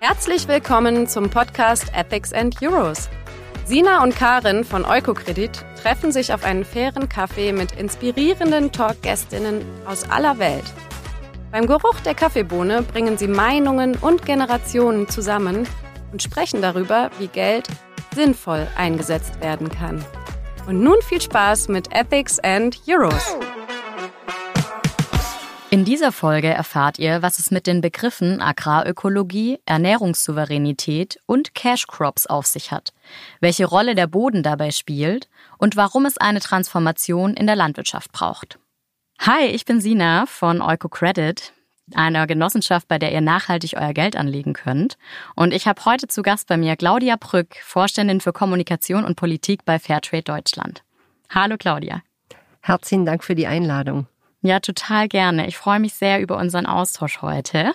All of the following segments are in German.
Herzlich willkommen zum Podcast Ethics and Euros. Sina und Karin von Eukokredit treffen sich auf einen fairen Kaffee mit inspirierenden Talkgästinnen aus aller Welt. Beim Geruch der Kaffeebohne bringen sie Meinungen und Generationen zusammen und sprechen darüber, wie Geld sinnvoll eingesetzt werden kann. Und nun viel Spaß mit Ethics and Euros. In dieser Folge erfahrt ihr, was es mit den Begriffen Agrarökologie, Ernährungssouveränität und Cash Crops auf sich hat, welche Rolle der Boden dabei spielt und warum es eine Transformation in der Landwirtschaft braucht. Hi, ich bin Sina von EucoCredit, einer Genossenschaft, bei der ihr nachhaltig euer Geld anlegen könnt. Und ich habe heute zu Gast bei mir Claudia Brück, Vorständin für Kommunikation und Politik bei Fairtrade Deutschland. Hallo Claudia. Herzlichen Dank für die Einladung. Ja, total gerne. Ich freue mich sehr über unseren Austausch heute.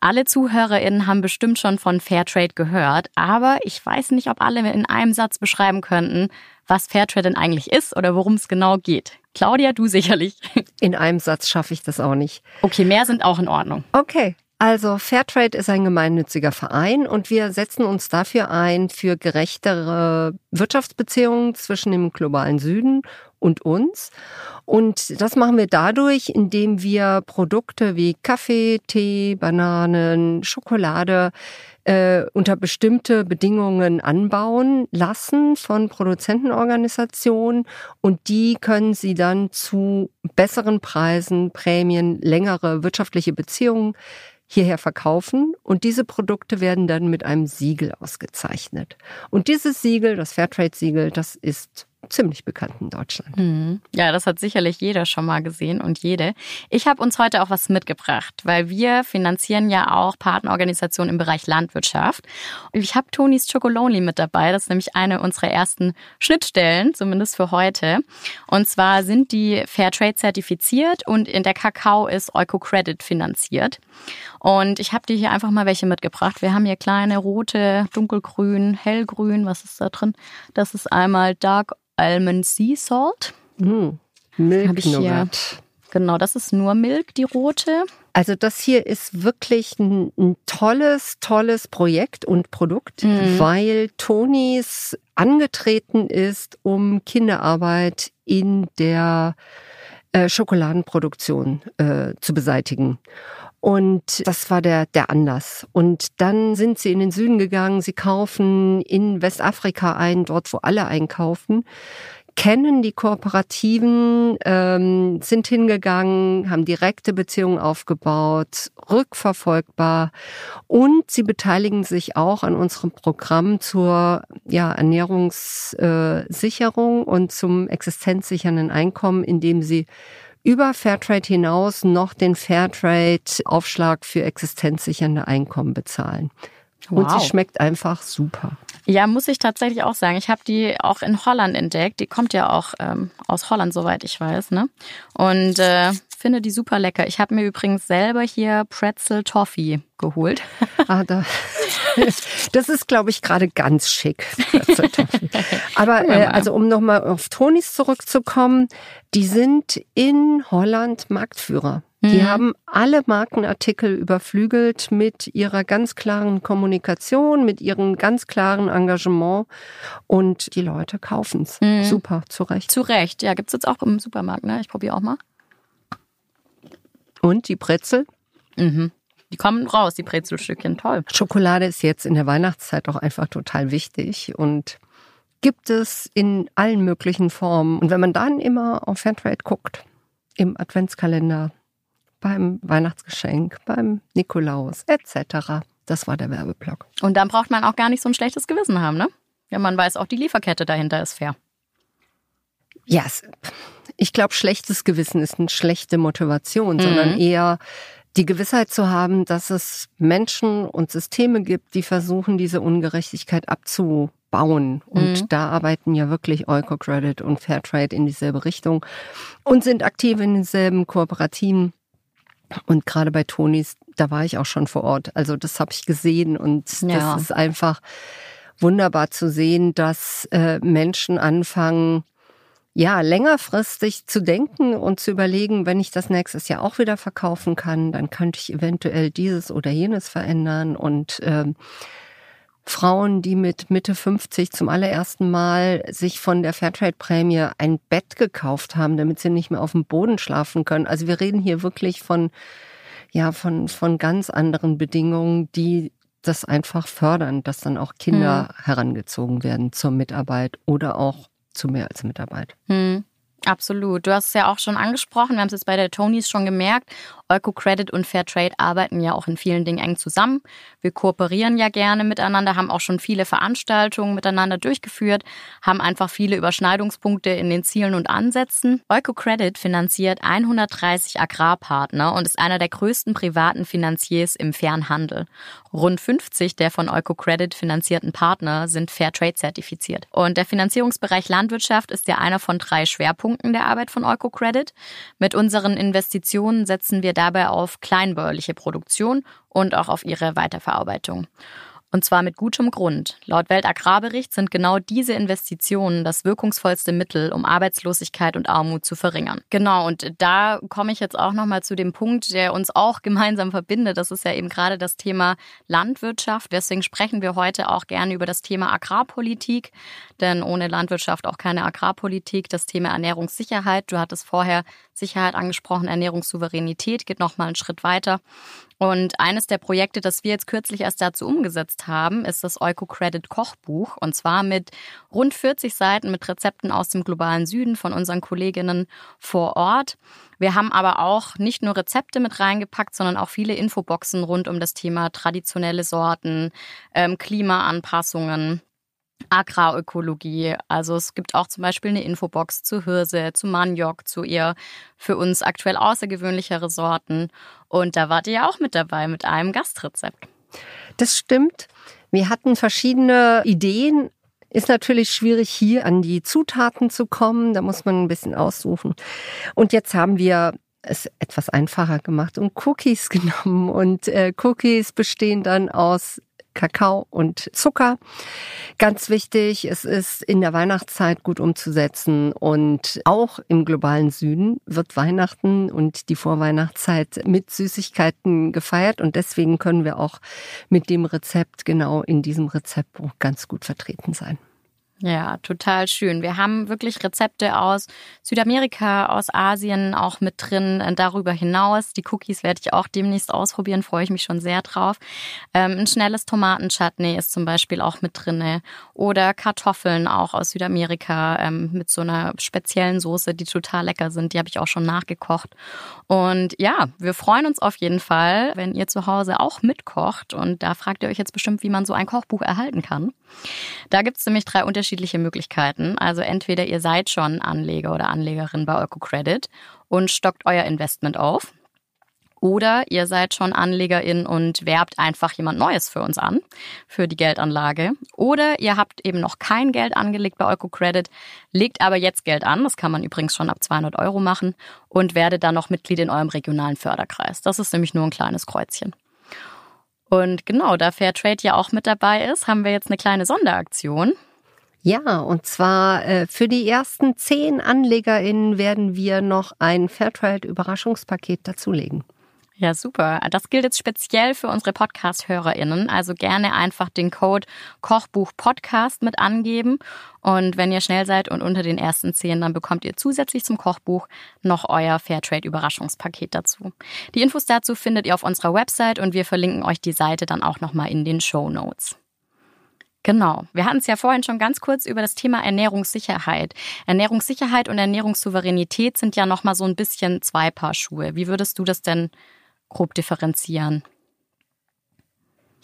Alle ZuhörerInnen haben bestimmt schon von Fairtrade gehört, aber ich weiß nicht, ob alle in einem Satz beschreiben könnten, was Fairtrade denn eigentlich ist oder worum es genau geht. Claudia, du sicherlich. In einem Satz schaffe ich das auch nicht. Okay, mehr sind auch in Ordnung. Okay. Also Fairtrade ist ein gemeinnütziger Verein und wir setzen uns dafür ein für gerechtere Wirtschaftsbeziehungen zwischen dem globalen Süden und uns. Und das machen wir dadurch, indem wir Produkte wie Kaffee, Tee, Bananen, Schokolade äh, unter bestimmte Bedingungen anbauen lassen von Produzentenorganisationen und die können sie dann zu besseren Preisen, Prämien, längere wirtschaftliche Beziehungen hierher verkaufen und diese Produkte werden dann mit einem Siegel ausgezeichnet. Und dieses Siegel, das Fairtrade-Siegel, das ist ziemlich bekannt in Deutschland. Mhm. Ja, das hat sicherlich jeder schon mal gesehen und jede. Ich habe uns heute auch was mitgebracht, weil wir finanzieren ja auch Partnerorganisationen im Bereich Landwirtschaft. Ich habe Tonis Chocolonely mit dabei. Das ist nämlich eine unserer ersten Schnittstellen, zumindest für heute. Und zwar sind die Fairtrade zertifiziert und in der Kakao ist EucoCredit finanziert. Und ich habe dir hier einfach mal welche mitgebracht. Wir haben hier kleine rote, dunkelgrün, hellgrün. Was ist da drin? Das ist einmal Dark Almond Sea Salt. Mm, Milk ich hier. Genau, das ist nur Milk, die rote. Also das hier ist wirklich ein, ein tolles, tolles Projekt und Produkt, mhm. weil Tonis angetreten ist, um Kinderarbeit in der äh, Schokoladenproduktion äh, zu beseitigen. Und das war der, der Anlass. Und dann sind sie in den Süden gegangen. Sie kaufen in Westafrika ein, dort wo alle einkaufen kennen die Kooperativen, ähm, sind hingegangen, haben direkte Beziehungen aufgebaut, rückverfolgbar und sie beteiligen sich auch an unserem Programm zur ja, Ernährungssicherung und zum existenzsichernden Einkommen, indem sie über Fairtrade hinaus noch den Fairtrade-Aufschlag für existenzsichernde Einkommen bezahlen. Wow. Und sie schmeckt einfach super. Ja, muss ich tatsächlich auch sagen. Ich habe die auch in Holland entdeckt. Die kommt ja auch ähm, aus Holland, soweit ich weiß. Ne? Und äh, finde die super lecker. Ich habe mir übrigens selber hier Pretzel Toffee geholt. Ah, da, das ist, glaube ich, gerade ganz schick. Pretzel Toffee. Aber äh, also um nochmal auf Tonis zurückzukommen, die sind in Holland Marktführer. Die mhm. haben alle Markenartikel überflügelt mit ihrer ganz klaren Kommunikation, mit ihrem ganz klaren Engagement und die Leute kaufen's. Mhm. Super, zu Recht. Zu Recht, ja, gibt's jetzt auch im Supermarkt, ne? Ich probiere auch mal. Und die Brezel? Mhm. Die kommen raus, die Brezelstückchen, toll. Schokolade ist jetzt in der Weihnachtszeit auch einfach total wichtig und gibt es in allen möglichen Formen. Und wenn man dann immer auf Fairtrade guckt, im Adventskalender, beim Weihnachtsgeschenk, beim Nikolaus etc. Das war der Werbeblock. Und dann braucht man auch gar nicht so ein schlechtes Gewissen haben, ne? Ja, man weiß auch, die Lieferkette dahinter ist fair. Ja, yes. ich glaube, schlechtes Gewissen ist eine schlechte Motivation, mhm. sondern eher die Gewissheit zu haben, dass es Menschen und Systeme gibt, die versuchen, diese Ungerechtigkeit abzubauen. Und mhm. da arbeiten ja wirklich EucoCredit und Fairtrade in dieselbe Richtung und sind aktiv in denselben Kooperativen. Und gerade bei Tonis, da war ich auch schon vor Ort. Also das habe ich gesehen und ja. das ist einfach wunderbar zu sehen, dass äh, Menschen anfangen, ja, längerfristig zu denken und zu überlegen, wenn ich das nächstes Jahr auch wieder verkaufen kann, dann könnte ich eventuell dieses oder jenes verändern und ähm, Frauen, die mit Mitte 50 zum allerersten Mal sich von der Fairtrade-Prämie ein Bett gekauft haben, damit sie nicht mehr auf dem Boden schlafen können. Also wir reden hier wirklich von, ja, von, von ganz anderen Bedingungen, die das einfach fördern, dass dann auch Kinder hm. herangezogen werden zur Mitarbeit oder auch zu mehr als Mitarbeit. Hm. Absolut. Du hast es ja auch schon angesprochen. Wir haben es jetzt bei der Tonys schon gemerkt. Eco-Credit und Fairtrade arbeiten ja auch in vielen Dingen eng zusammen. Wir kooperieren ja gerne miteinander, haben auch schon viele Veranstaltungen miteinander durchgeführt, haben einfach viele Überschneidungspunkte in den Zielen und Ansätzen. Eco-Credit finanziert 130 Agrarpartner und ist einer der größten privaten Finanziers im Fernhandel. Rund 50 der von Eco-Credit finanzierten Partner sind Fairtrade zertifiziert. Und der Finanzierungsbereich Landwirtschaft ist ja einer von drei Schwerpunkten der Arbeit von Eco-Credit. Mit unseren Investitionen setzen wir dabei auf kleinbäuerliche Produktion und auch auf ihre Weiterverarbeitung. Und zwar mit gutem Grund. Laut Weltagrarbericht sind genau diese Investitionen das wirkungsvollste Mittel, um Arbeitslosigkeit und Armut zu verringern. Genau, und da komme ich jetzt auch nochmal zu dem Punkt, der uns auch gemeinsam verbindet. Das ist ja eben gerade das Thema Landwirtschaft. Deswegen sprechen wir heute auch gerne über das Thema Agrarpolitik, denn ohne Landwirtschaft auch keine Agrarpolitik. Das Thema Ernährungssicherheit, du hattest vorher Sicherheit angesprochen, Ernährungssouveränität geht nochmal einen Schritt weiter. Und eines der Projekte, das wir jetzt kürzlich erst dazu umgesetzt haben, ist das Eco-Credit Kochbuch. Und zwar mit rund 40 Seiten mit Rezepten aus dem globalen Süden von unseren Kolleginnen vor Ort. Wir haben aber auch nicht nur Rezepte mit reingepackt, sondern auch viele Infoboxen rund um das Thema traditionelle Sorten, ähm, Klimaanpassungen, Agrarökologie. Also es gibt auch zum Beispiel eine Infobox zu Hirse, zu Maniok, zu ihr für uns aktuell außergewöhnlichere Sorten. Und da wart ihr ja auch mit dabei mit einem Gastrezept. Das stimmt. Wir hatten verschiedene Ideen. Ist natürlich schwierig, hier an die Zutaten zu kommen. Da muss man ein bisschen aussuchen. Und jetzt haben wir es etwas einfacher gemacht und Cookies genommen. Und äh, Cookies bestehen dann aus Kakao und Zucker. Ganz wichtig, es ist in der Weihnachtszeit gut umzusetzen und auch im globalen Süden wird Weihnachten und die Vorweihnachtszeit mit Süßigkeiten gefeiert und deswegen können wir auch mit dem Rezept genau in diesem Rezeptbuch ganz gut vertreten sein. Ja, total schön. Wir haben wirklich Rezepte aus Südamerika, aus Asien auch mit drin. Äh, darüber hinaus, die Cookies werde ich auch demnächst ausprobieren, freue ich mich schon sehr drauf. Ähm, ein schnelles Tomatenchutney ist zum Beispiel auch mit drin. Oder Kartoffeln auch aus Südamerika ähm, mit so einer speziellen Soße, die total lecker sind. Die habe ich auch schon nachgekocht. Und ja, wir freuen uns auf jeden Fall, wenn ihr zu Hause auch mitkocht. Und da fragt ihr euch jetzt bestimmt, wie man so ein Kochbuch erhalten kann. Da gibt es nämlich drei unterschiedliche unterschiedliche Möglichkeiten. Also entweder ihr seid schon Anleger oder Anlegerin bei EucoCredit und stockt euer Investment auf. Oder ihr seid schon Anlegerin und werbt einfach jemand Neues für uns an, für die Geldanlage. Oder ihr habt eben noch kein Geld angelegt bei EucoCredit, legt aber jetzt Geld an, das kann man übrigens schon ab 200 Euro machen, und werdet dann noch Mitglied in eurem regionalen Förderkreis. Das ist nämlich nur ein kleines Kreuzchen. Und genau, da Fairtrade ja auch mit dabei ist, haben wir jetzt eine kleine Sonderaktion. Ja, und zwar äh, für die ersten zehn AnlegerInnen werden wir noch ein Fairtrade-Überraschungspaket dazulegen. Ja, super. Das gilt jetzt speziell für unsere Podcast-HörerInnen. Also gerne einfach den Code Kochbuch Podcast mit angeben. Und wenn ihr schnell seid und unter den ersten zehn, dann bekommt ihr zusätzlich zum Kochbuch noch euer Fairtrade-Überraschungspaket dazu. Die Infos dazu findet ihr auf unserer Website und wir verlinken euch die Seite dann auch nochmal in den Show Notes. Genau. Wir hatten es ja vorhin schon ganz kurz über das Thema Ernährungssicherheit. Ernährungssicherheit und Ernährungssouveränität sind ja noch mal so ein bisschen zwei Paar Schuhe. Wie würdest du das denn grob differenzieren?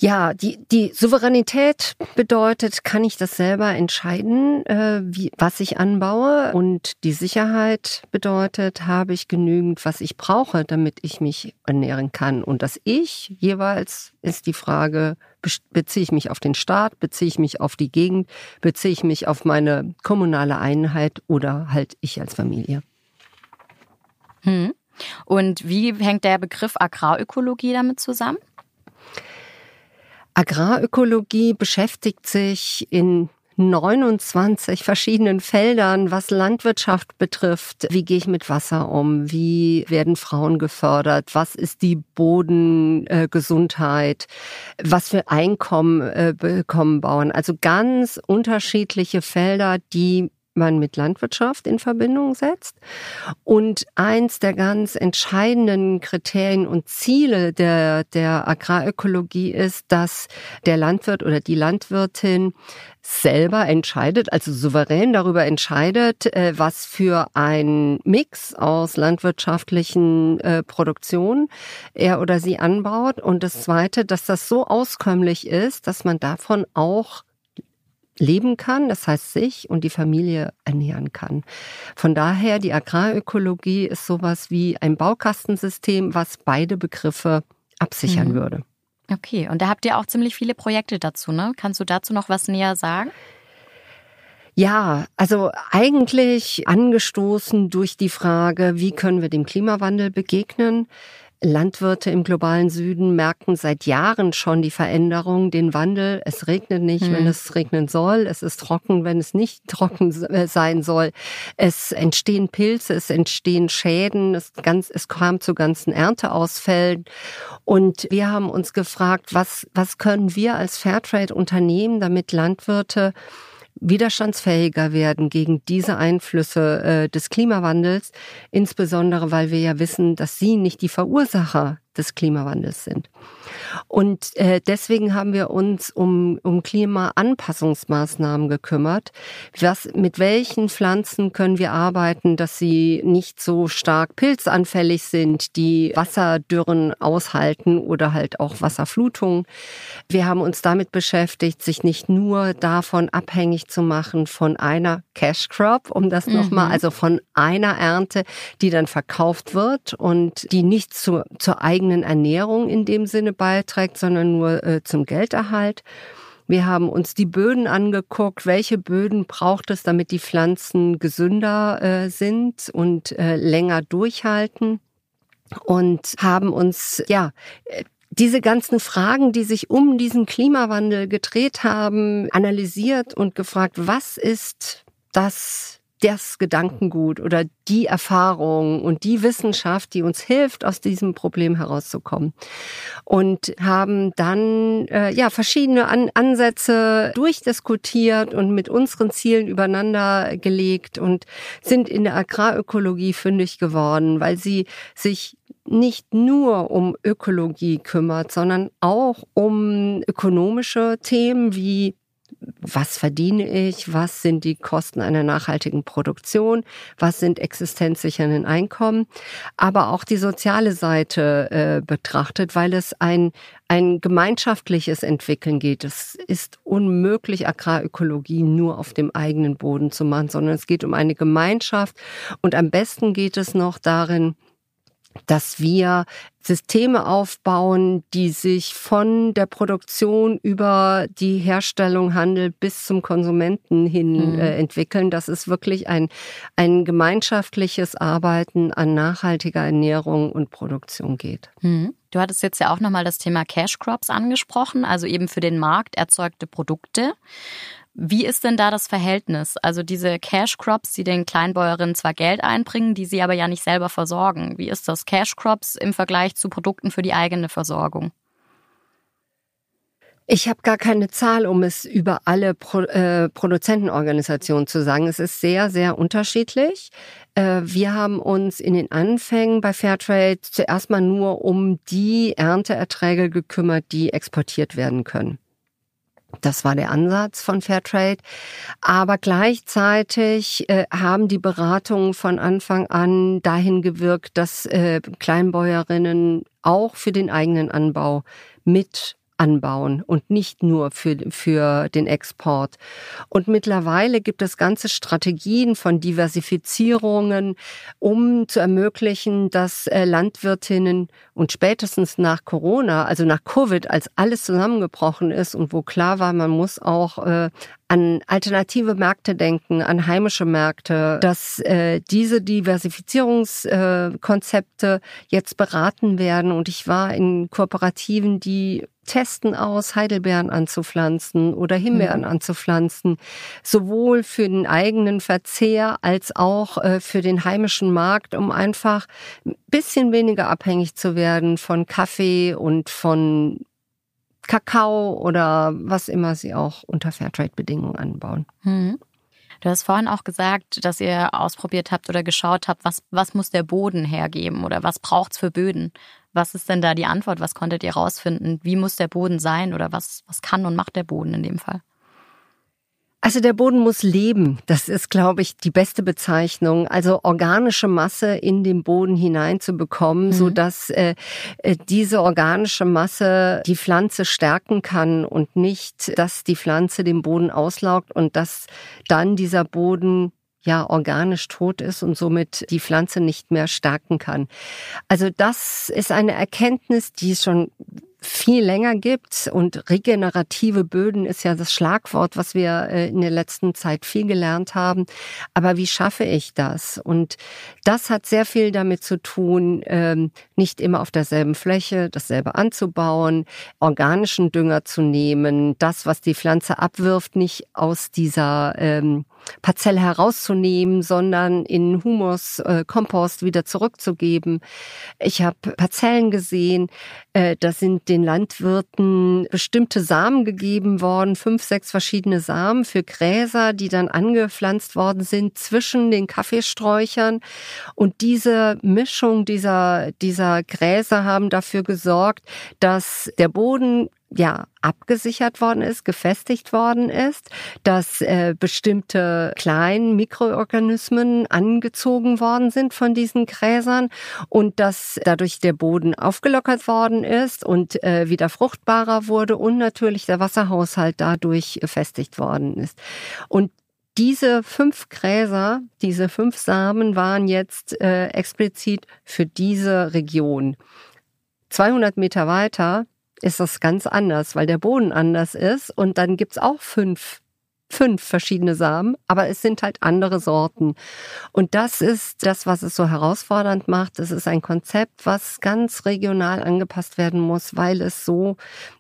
Ja, die, die Souveränität bedeutet, kann ich das selber entscheiden, äh, wie, was ich anbaue. Und die Sicherheit bedeutet, habe ich genügend, was ich brauche, damit ich mich ernähren kann. Und das Ich jeweils ist die Frage, beziehe ich mich auf den Staat, beziehe ich mich auf die Gegend, beziehe ich mich auf meine kommunale Einheit oder halt ich als Familie. Hm. Und wie hängt der Begriff Agrarökologie damit zusammen? Agrarökologie beschäftigt sich in 29 verschiedenen Feldern, was Landwirtschaft betrifft. Wie gehe ich mit Wasser um? Wie werden Frauen gefördert? Was ist die Bodengesundheit? Äh, was für Einkommen äh, bekommen Bauern? Also ganz unterschiedliche Felder, die man mit Landwirtschaft in Verbindung setzt. Und eins der ganz entscheidenden Kriterien und Ziele der, der Agrarökologie ist, dass der Landwirt oder die Landwirtin selber entscheidet, also souverän darüber entscheidet, äh, was für ein Mix aus landwirtschaftlichen äh, Produktionen er oder sie anbaut. Und das Zweite, dass das so auskömmlich ist, dass man davon auch leben kann, das heißt sich und die Familie ernähren kann. Von daher, die Agrarökologie ist sowas wie ein Baukastensystem, was beide Begriffe absichern mhm. würde. Okay, und da habt ihr auch ziemlich viele Projekte dazu, ne? Kannst du dazu noch was näher sagen? Ja, also eigentlich angestoßen durch die Frage, wie können wir dem Klimawandel begegnen? Landwirte im globalen Süden merken seit Jahren schon die Veränderung, den Wandel. Es regnet nicht, hm. wenn es regnen soll. Es ist trocken, wenn es nicht trocken äh, sein soll. Es entstehen Pilze, es entstehen Schäden. Es, ganz, es kam zu ganzen Ernteausfällen. Und wir haben uns gefragt, was, was können wir als Fairtrade unternehmen, damit Landwirte widerstandsfähiger werden gegen diese Einflüsse äh, des Klimawandels, insbesondere weil wir ja wissen, dass sie nicht die Verursacher des Klimawandels sind. Und äh, deswegen haben wir uns um, um Klimaanpassungsmaßnahmen gekümmert. Was, mit welchen Pflanzen können wir arbeiten, dass sie nicht so stark pilzanfällig sind, die Wasserdürren aushalten oder halt auch Wasserflutungen. Wir haben uns damit beschäftigt, sich nicht nur davon abhängig zu machen von einer Cash Crop, um das mhm. nochmal, also von einer Ernte, die dann verkauft wird und die nicht zu, zur eigenen Ernährung in dem Sinne beiträgt, sondern nur äh, zum Gelderhalt. Wir haben uns die Böden angeguckt, welche Böden braucht es, damit die Pflanzen gesünder äh, sind und äh, länger durchhalten und haben uns ja diese ganzen Fragen, die sich um diesen Klimawandel gedreht haben, analysiert und gefragt, was ist das das Gedankengut oder die Erfahrung und die Wissenschaft, die uns hilft, aus diesem Problem herauszukommen. Und haben dann äh, ja verschiedene An Ansätze durchdiskutiert und mit unseren Zielen übereinander gelegt und sind in der Agrarökologie fündig geworden, weil sie sich nicht nur um Ökologie kümmert, sondern auch um ökonomische Themen wie was verdiene ich, was sind die Kosten einer nachhaltigen Produktion, was sind existenzsichernden Einkommen, aber auch die soziale Seite äh, betrachtet, weil es ein, ein gemeinschaftliches Entwickeln geht. Es ist unmöglich, Agrarökologie nur auf dem eigenen Boden zu machen, sondern es geht um eine Gemeinschaft. Und am besten geht es noch darin, dass wir Systeme aufbauen, die sich von der Produktion über die Herstellung, Handel bis zum Konsumenten hin mhm. äh, entwickeln. Das ist wirklich ein, ein gemeinschaftliches Arbeiten an nachhaltiger Ernährung und Produktion geht. Mhm. Du hattest jetzt ja auch nochmal das Thema Cash Crops angesprochen, also eben für den Markt erzeugte Produkte. Wie ist denn da das Verhältnis? Also diese Cash Crops, die den Kleinbäuerinnen zwar Geld einbringen, die sie aber ja nicht selber versorgen. Wie ist das Cash Crops im Vergleich zu Produkten für die eigene Versorgung? Ich habe gar keine Zahl, um es über alle Pro, äh, Produzentenorganisationen zu sagen. Es ist sehr, sehr unterschiedlich. Äh, wir haben uns in den Anfängen bei Fairtrade zuerst mal nur um die Ernteerträge gekümmert, die exportiert werden können. Das war der Ansatz von Fairtrade. Aber gleichzeitig äh, haben die Beratungen von Anfang an dahin gewirkt, dass äh, Kleinbäuerinnen auch für den eigenen Anbau mit anbauen und nicht nur für, für den Export. Und mittlerweile gibt es ganze Strategien von Diversifizierungen, um zu ermöglichen, dass äh, Landwirtinnen und spätestens nach Corona, also nach Covid, als alles zusammengebrochen ist und wo klar war, man muss auch äh, an alternative Märkte denken, an heimische Märkte, dass äh, diese Diversifizierungskonzepte äh, jetzt beraten werden. Und ich war in Kooperativen, die testen aus, Heidelbeeren anzupflanzen oder Himbeeren mhm. anzupflanzen, sowohl für den eigenen Verzehr als auch äh, für den heimischen Markt, um einfach ein bisschen weniger abhängig zu werden von Kaffee und von Kakao oder was immer sie auch unter Fairtrade-Bedingungen anbauen. Mhm. Du hast vorhin auch gesagt, dass ihr ausprobiert habt oder geschaut habt, was, was muss der Boden hergeben oder was braucht's für Böden? Was ist denn da die Antwort? Was konntet ihr rausfinden? Wie muss der Boden sein oder was, was kann und macht der Boden in dem Fall? Also der Boden muss leben. Das ist, glaube ich, die beste Bezeichnung. Also organische Masse in den Boden hineinzubekommen, mhm. so dass äh, äh, diese organische Masse die Pflanze stärken kann und nicht, dass die Pflanze den Boden auslaugt und dass dann dieser Boden ja organisch tot ist und somit die Pflanze nicht mehr stärken kann. Also das ist eine Erkenntnis, die schon viel länger gibt. Und regenerative Böden ist ja das Schlagwort, was wir äh, in der letzten Zeit viel gelernt haben. Aber wie schaffe ich das? Und das hat sehr viel damit zu tun, ähm, nicht immer auf derselben Fläche dasselbe anzubauen, organischen Dünger zu nehmen, das, was die Pflanze abwirft, nicht aus dieser ähm, Parzelle herauszunehmen, sondern in Humus, äh, Kompost wieder zurückzugeben. Ich habe Parzellen gesehen, äh, da sind den Landwirten bestimmte Samen gegeben worden, fünf, sechs verschiedene Samen für Gräser, die dann angepflanzt worden sind zwischen den Kaffeesträuchern. Und diese Mischung dieser, dieser Gräser haben dafür gesorgt, dass der Boden ja abgesichert worden ist, gefestigt worden ist, dass äh, bestimmte kleinen Mikroorganismen angezogen worden sind von diesen Gräsern und dass dadurch der Boden aufgelockert worden ist und äh, wieder fruchtbarer wurde und natürlich der Wasserhaushalt dadurch gefestigt worden ist. Und diese fünf Gräser, diese fünf Samen waren jetzt äh, explizit für diese Region. 200 Meter weiter ist das ganz anders, weil der Boden anders ist und dann gibt's auch fünf fünf verschiedene Samen, aber es sind halt andere Sorten. Und das ist das, was es so herausfordernd macht. Es ist ein Konzept, was ganz regional angepasst werden muss, weil es so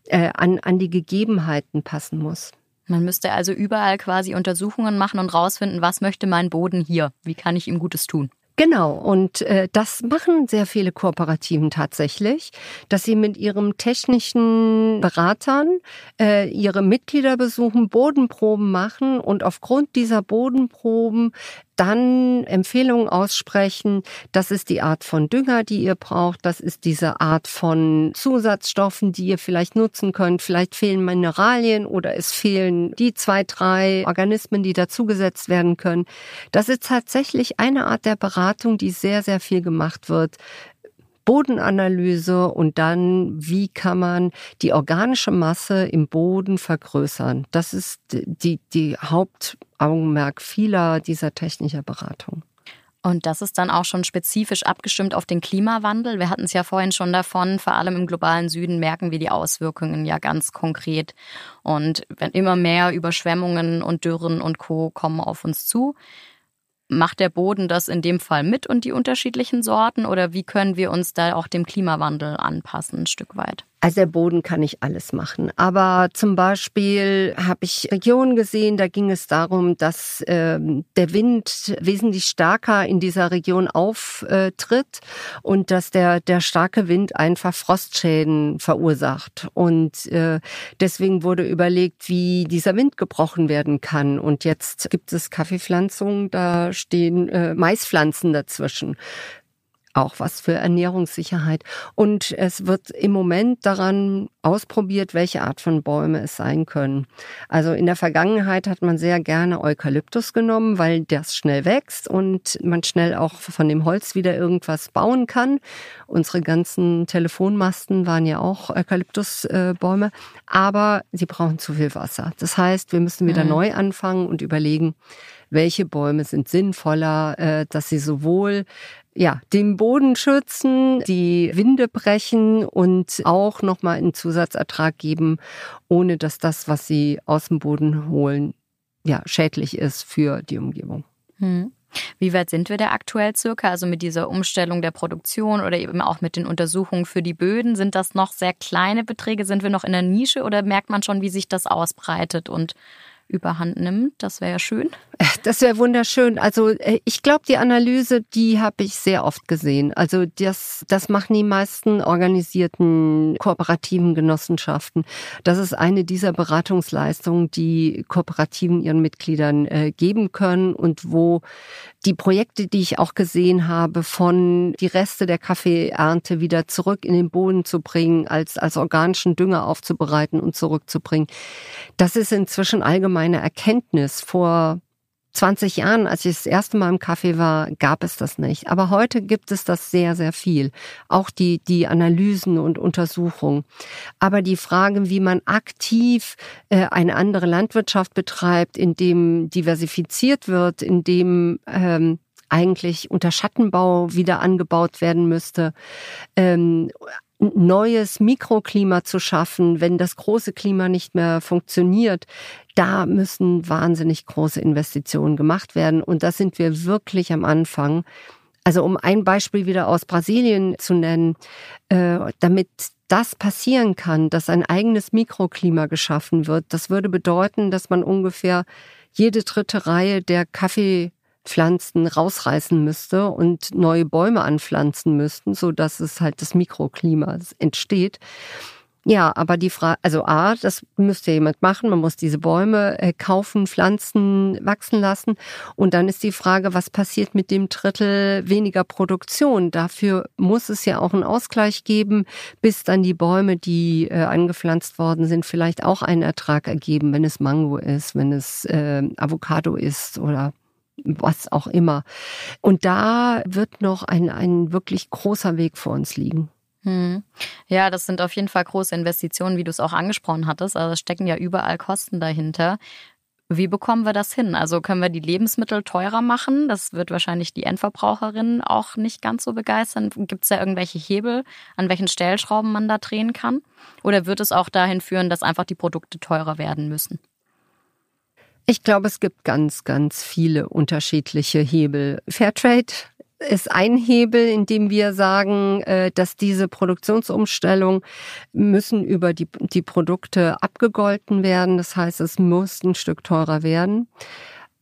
äh, an, an die Gegebenheiten passen muss. Man müsste also überall quasi Untersuchungen machen und rausfinden, was möchte mein Boden hier? Wie kann ich ihm Gutes tun? Genau, und äh, das machen sehr viele Kooperativen tatsächlich, dass sie mit ihrem technischen Beratern äh, ihre Mitglieder besuchen, Bodenproben machen und aufgrund dieser Bodenproben dann Empfehlungen aussprechen, das ist die Art von Dünger, die ihr braucht, das ist diese Art von Zusatzstoffen, die ihr vielleicht nutzen könnt. Vielleicht fehlen Mineralien oder es fehlen die zwei, drei Organismen, die dazugesetzt werden können. Das ist tatsächlich eine Art der Beratung, die sehr, sehr viel gemacht wird. Bodenanalyse und dann, wie kann man die organische Masse im Boden vergrößern. Das ist die, die Hauptaugenmerk vieler dieser technischer Beratung. Und das ist dann auch schon spezifisch abgestimmt auf den Klimawandel. Wir hatten es ja vorhin schon davon, vor allem im globalen Süden merken wir die Auswirkungen ja ganz konkret. Und wenn immer mehr Überschwemmungen und Dürren und Co kommen auf uns zu, Macht der Boden das in dem Fall mit und die unterschiedlichen Sorten oder wie können wir uns da auch dem Klimawandel anpassen ein Stück weit? Also der Boden kann nicht alles machen. Aber zum Beispiel habe ich Regionen gesehen, da ging es darum, dass ähm, der Wind wesentlich stärker in dieser Region auftritt und dass der, der starke Wind einfach Frostschäden verursacht. Und äh, deswegen wurde überlegt, wie dieser Wind gebrochen werden kann. Und jetzt gibt es Kaffeepflanzungen, da stehen äh, Maispflanzen dazwischen auch was für Ernährungssicherheit. Und es wird im Moment daran ausprobiert, welche Art von Bäume es sein können. Also in der Vergangenheit hat man sehr gerne Eukalyptus genommen, weil das schnell wächst und man schnell auch von dem Holz wieder irgendwas bauen kann. Unsere ganzen Telefonmasten waren ja auch Eukalyptusbäume, aber sie brauchen zu viel Wasser. Das heißt, wir müssen wieder mhm. neu anfangen und überlegen, welche Bäume sind sinnvoller, äh, dass sie sowohl ja, den Boden schützen, die Winde brechen und auch nochmal einen Zusatzertrag geben, ohne dass das, was sie aus dem Boden holen, ja, schädlich ist für die Umgebung. Hm. Wie weit sind wir da aktuell circa? Also mit dieser Umstellung der Produktion oder eben auch mit den Untersuchungen für die Böden? Sind das noch sehr kleine Beträge? Sind wir noch in der Nische oder merkt man schon, wie sich das ausbreitet und überhand nimmt. Das wäre ja schön. Das wäre wunderschön. Also äh, ich glaube, die Analyse, die habe ich sehr oft gesehen. Also das, das machen die meisten organisierten kooperativen Genossenschaften. Das ist eine dieser Beratungsleistungen, die Kooperativen ihren Mitgliedern äh, geben können und wo die Projekte, die ich auch gesehen habe, von die Reste der Kaffeeernte wieder zurück in den Boden zu bringen, als, als organischen Dünger aufzubereiten und zurückzubringen. Das ist inzwischen allgemeine Erkenntnis. Vor 20 Jahren, als ich das erste Mal im Kaffee war, gab es das nicht. Aber heute gibt es das sehr, sehr viel. Auch die, die Analysen und Untersuchungen. Aber die Frage, wie man aktiv äh, eine andere Landwirtschaft betreibt, in dem diversifiziert wird, in dem ähm, eigentlich unter Schattenbau wieder angebaut werden müsste, ähm, neues Mikroklima zu schaffen, wenn das große Klima nicht mehr funktioniert, da müssen wahnsinnig große Investitionen gemacht werden. Und da sind wir wirklich am Anfang. Also um ein Beispiel wieder aus Brasilien zu nennen, äh, damit das passieren kann, dass ein eigenes Mikroklima geschaffen wird, das würde bedeuten, dass man ungefähr jede dritte Reihe der Kaffee Pflanzen rausreißen müsste und neue Bäume anpflanzen müssten, so dass es halt das Mikroklima entsteht. Ja, aber die Frage, also A, das müsste jemand machen. Man muss diese Bäume äh, kaufen, pflanzen, wachsen lassen. Und dann ist die Frage, was passiert mit dem Drittel weniger Produktion? Dafür muss es ja auch einen Ausgleich geben, bis dann die Bäume, die äh, angepflanzt worden sind, vielleicht auch einen Ertrag ergeben, wenn es Mango ist, wenn es äh, Avocado ist oder was auch immer. Und da wird noch ein, ein wirklich großer Weg vor uns liegen. Hm. Ja, das sind auf jeden Fall große Investitionen, wie du es auch angesprochen hattest. Also es stecken ja überall Kosten dahinter. Wie bekommen wir das hin? Also können wir die Lebensmittel teurer machen? Das wird wahrscheinlich die Endverbraucherinnen auch nicht ganz so begeistern. Gibt es da irgendwelche Hebel, an welchen Stellschrauben man da drehen kann? Oder wird es auch dahin führen, dass einfach die Produkte teurer werden müssen? Ich glaube, es gibt ganz, ganz viele unterschiedliche Hebel. Fairtrade ist ein Hebel, in dem wir sagen, äh, dass diese Produktionsumstellung müssen über die, die Produkte abgegolten werden. Das heißt, es muss ein Stück teurer werden.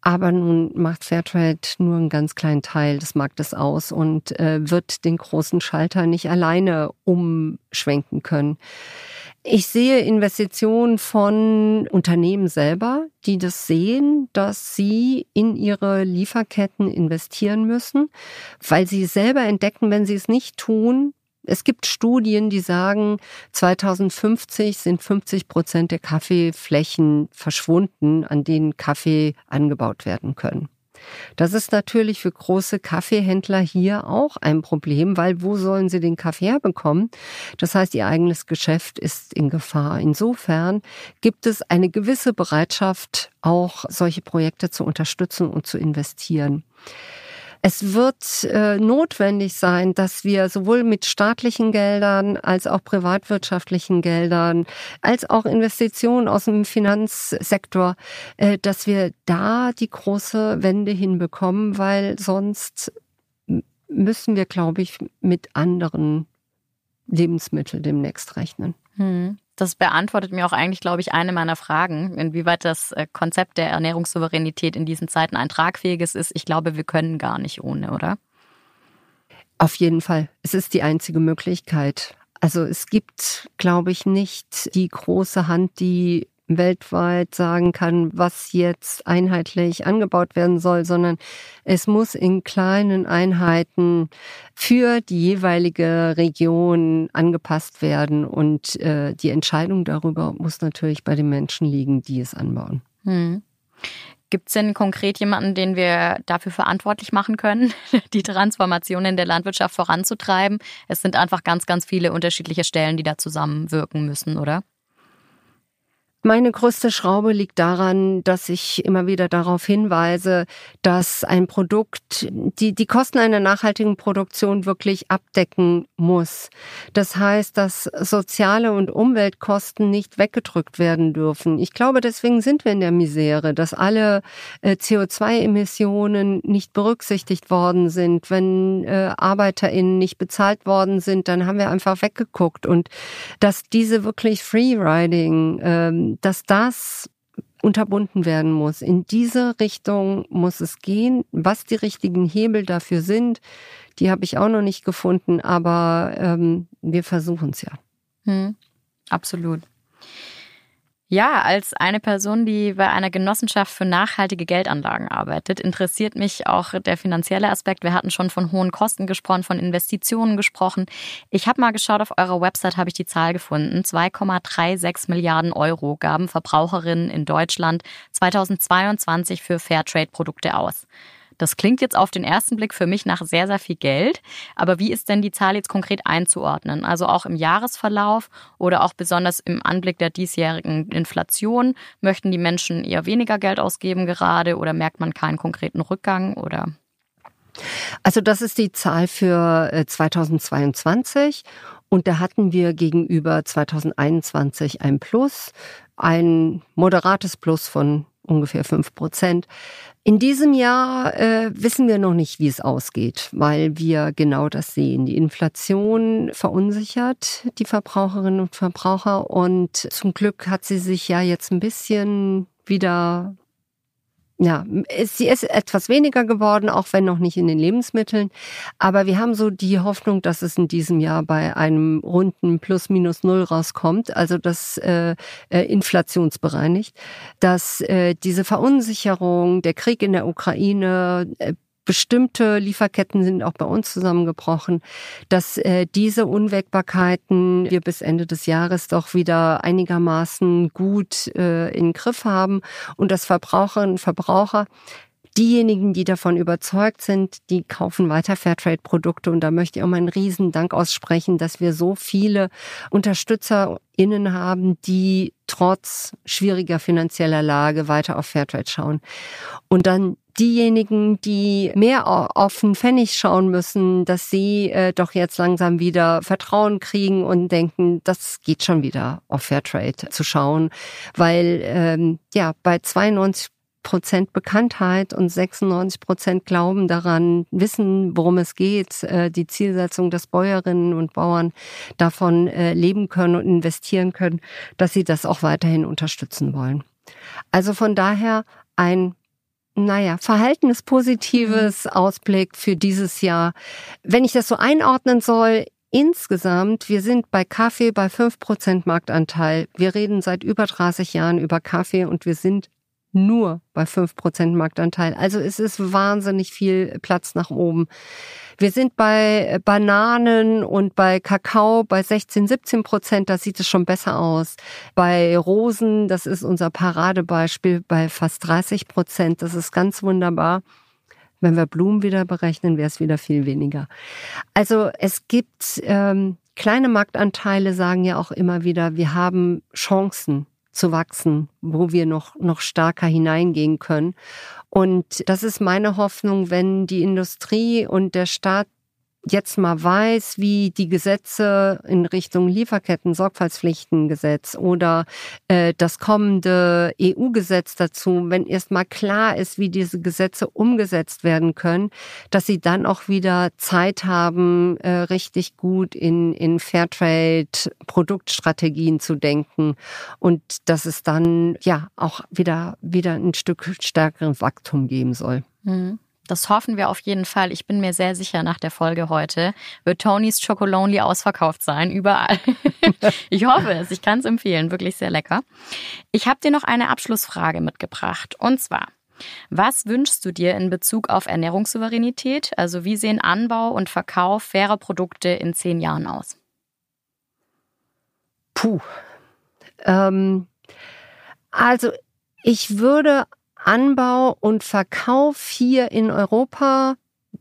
Aber nun macht Fairtrade nur einen ganz kleinen Teil des Marktes aus und äh, wird den großen Schalter nicht alleine umschwenken können. Ich sehe Investitionen von Unternehmen selber, die das sehen, dass sie in ihre Lieferketten investieren müssen, weil sie selber entdecken, wenn sie es nicht tun, es gibt Studien, die sagen, 2050 sind 50 Prozent der Kaffeeflächen verschwunden, an denen Kaffee angebaut werden können. Das ist natürlich für große Kaffeehändler hier auch ein Problem, weil wo sollen sie den Kaffee herbekommen? Das heißt, ihr eigenes Geschäft ist in Gefahr. Insofern gibt es eine gewisse Bereitschaft, auch solche Projekte zu unterstützen und zu investieren. Es wird äh, notwendig sein, dass wir sowohl mit staatlichen Geldern als auch privatwirtschaftlichen Geldern, als auch Investitionen aus dem Finanzsektor, äh, dass wir da die große Wende hinbekommen, weil sonst müssen wir, glaube ich, mit anderen Lebensmitteln demnächst rechnen. Hm. Das beantwortet mir auch eigentlich, glaube ich, eine meiner Fragen, inwieweit das äh, Konzept der Ernährungssouveränität in diesen Zeiten ein tragfähiges ist. Ich glaube, wir können gar nicht ohne, oder? Auf jeden Fall. Es ist die einzige Möglichkeit. Also es gibt, glaube ich, nicht die große Hand, die weltweit sagen kann, was jetzt einheitlich angebaut werden soll, sondern es muss in kleinen Einheiten für die jeweilige Region angepasst werden und äh, die Entscheidung darüber muss natürlich bei den Menschen liegen, die es anbauen. Hm. Gibt es denn konkret jemanden, den wir dafür verantwortlich machen können, die Transformation in der Landwirtschaft voranzutreiben? Es sind einfach ganz, ganz viele unterschiedliche Stellen, die da zusammenwirken müssen, oder? Meine größte Schraube liegt daran, dass ich immer wieder darauf hinweise, dass ein Produkt die, die Kosten einer nachhaltigen Produktion wirklich abdecken muss. Das heißt, dass soziale und Umweltkosten nicht weggedrückt werden dürfen. Ich glaube, deswegen sind wir in der Misere, dass alle äh, CO2-Emissionen nicht berücksichtigt worden sind. Wenn äh, ArbeiterInnen nicht bezahlt worden sind, dann haben wir einfach weggeguckt. Und dass diese wirklich Freeriding, ähm, dass das unterbunden werden muss. In diese Richtung muss es gehen. Was die richtigen Hebel dafür sind, die habe ich auch noch nicht gefunden, aber ähm, wir versuchen es ja. Hm, absolut. Ja, als eine Person, die bei einer Genossenschaft für nachhaltige Geldanlagen arbeitet, interessiert mich auch der finanzielle Aspekt. Wir hatten schon von hohen Kosten gesprochen, von Investitionen gesprochen. Ich habe mal geschaut, auf eurer Website habe ich die Zahl gefunden. 2,36 Milliarden Euro gaben Verbraucherinnen in Deutschland 2022 für Fairtrade-Produkte aus. Das klingt jetzt auf den ersten Blick für mich nach sehr, sehr viel Geld. Aber wie ist denn die Zahl jetzt konkret einzuordnen? Also auch im Jahresverlauf oder auch besonders im Anblick der diesjährigen Inflation? Möchten die Menschen eher weniger Geld ausgeben gerade oder merkt man keinen konkreten Rückgang oder? Also das ist die Zahl für 2022 äh, und da hatten wir gegenüber 2021 ein Plus, ein moderates Plus von ungefähr fünf Prozent. In diesem Jahr äh, wissen wir noch nicht, wie es ausgeht, weil wir genau das sehen. Die Inflation verunsichert die Verbraucherinnen und Verbraucher und zum Glück hat sie sich ja jetzt ein bisschen wieder ja, sie ist etwas weniger geworden, auch wenn noch nicht in den Lebensmitteln. Aber wir haben so die Hoffnung, dass es in diesem Jahr bei einem runden Plus minus Null rauskommt, also das äh, äh, inflationsbereinigt, dass äh, diese Verunsicherung, der Krieg in der Ukraine, äh, bestimmte Lieferketten sind auch bei uns zusammengebrochen, dass äh, diese Unwägbarkeiten wir bis Ende des Jahres doch wieder einigermaßen gut äh, in Griff haben und dass Verbraucherinnen und Verbraucher diejenigen, die davon überzeugt sind, die kaufen weiter Fairtrade-Produkte. Und da möchte ich auch mal einen riesen aussprechen, dass wir so viele UnterstützerInnen haben, die trotz schwieriger finanzieller Lage weiter auf Fairtrade schauen. Und dann diejenigen, die mehr auf den Pfennig schauen müssen, dass sie äh, doch jetzt langsam wieder Vertrauen kriegen und denken, das geht schon wieder auf Fairtrade zu schauen, weil ähm, ja bei 92 Prozent Bekanntheit und 96 Prozent Glauben daran, wissen, worum es geht, äh, die Zielsetzung, dass Bäuerinnen und Bauern davon äh, leben können und investieren können, dass sie das auch weiterhin unterstützen wollen. Also von daher ein naja, verhaltenspositives mhm. Ausblick für dieses Jahr. Wenn ich das so einordnen soll, insgesamt, wir sind bei Kaffee bei fünf Prozent Marktanteil. Wir reden seit über 30 Jahren über Kaffee und wir sind nur bei fünf Prozent Marktanteil. Also es ist wahnsinnig viel Platz nach oben. Wir sind bei Bananen und bei Kakao bei 16, 17 Prozent, da sieht es schon besser aus. Bei Rosen, das ist unser Paradebeispiel, bei fast 30 Prozent, das ist ganz wunderbar. Wenn wir Blumen wieder berechnen, wäre es wieder viel weniger. Also es gibt ähm, kleine Marktanteile, sagen ja auch immer wieder, wir haben Chancen zu wachsen, wo wir noch, noch stärker hineingehen können. Und das ist meine Hoffnung, wenn die Industrie und der Staat jetzt mal weiß, wie die Gesetze in Richtung Lieferketten, Sorgfaltspflichtengesetz oder äh, das kommende EU-Gesetz dazu, wenn erst mal klar ist, wie diese Gesetze umgesetzt werden können, dass sie dann auch wieder Zeit haben, äh, richtig gut in, in Fairtrade-Produktstrategien zu denken und dass es dann ja auch wieder, wieder ein Stück stärkeren Wachstum geben soll. Mhm. Das hoffen wir auf jeden Fall. Ich bin mir sehr sicher, nach der Folge heute wird Tonys Chocolonely ausverkauft sein, überall. ich hoffe es. Ich kann es empfehlen. Wirklich sehr lecker. Ich habe dir noch eine Abschlussfrage mitgebracht. Und zwar, was wünschst du dir in Bezug auf Ernährungssouveränität? Also wie sehen Anbau und Verkauf fairer Produkte in zehn Jahren aus? Puh. Ähm, also ich würde Anbau und Verkauf hier in Europa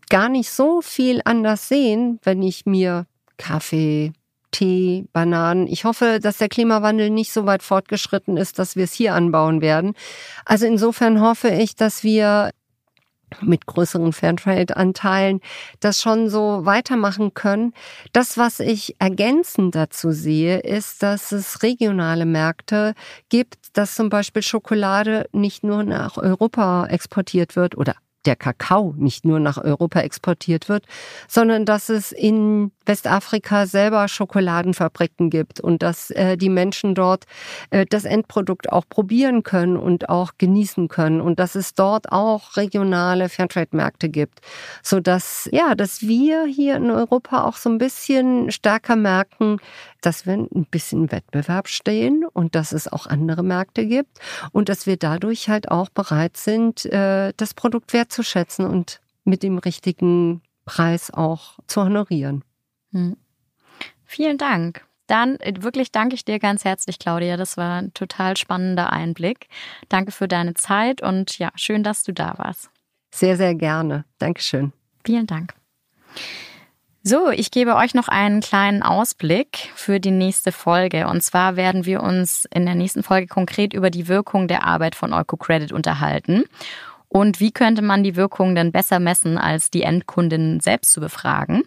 gar nicht so viel anders sehen, wenn ich mir Kaffee, Tee, Bananen. Ich hoffe, dass der Klimawandel nicht so weit fortgeschritten ist, dass wir es hier anbauen werden. Also insofern hoffe ich, dass wir mit größeren Fairtrade-Anteilen das schon so weitermachen können. Das, was ich ergänzend dazu sehe, ist, dass es regionale Märkte gibt, dass zum Beispiel Schokolade nicht nur nach Europa exportiert wird oder der Kakao nicht nur nach Europa exportiert wird, sondern dass es in Westafrika selber Schokoladenfabriken gibt und dass äh, die Menschen dort äh, das Endprodukt auch probieren können und auch genießen können und dass es dort auch regionale Fairtrade-Märkte gibt, so dass ja, dass wir hier in Europa auch so ein bisschen stärker merken, dass wir ein bisschen Wettbewerb stehen und dass es auch andere Märkte gibt und dass wir dadurch halt auch bereit sind, äh, das Produkt wertzuschätzen und mit dem richtigen Preis auch zu honorieren. Hm. Vielen Dank. Dann äh, wirklich danke ich dir ganz herzlich, Claudia. Das war ein total spannender Einblick. Danke für deine Zeit und ja, schön, dass du da warst. Sehr, sehr gerne. Dankeschön. Vielen Dank. So, ich gebe euch noch einen kleinen Ausblick für die nächste Folge. Und zwar werden wir uns in der nächsten Folge konkret über die Wirkung der Arbeit von EucoCredit unterhalten. Und wie könnte man die Wirkung denn besser messen, als die Endkundinnen selbst zu befragen?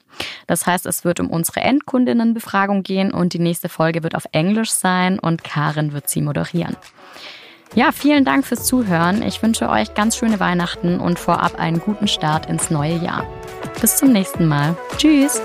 Das heißt, es wird um unsere Endkundinnenbefragung gehen und die nächste Folge wird auf Englisch sein und Karin wird sie moderieren. Ja, vielen Dank fürs Zuhören. Ich wünsche euch ganz schöne Weihnachten und vorab einen guten Start ins neue Jahr. Bis zum nächsten Mal. Tschüss.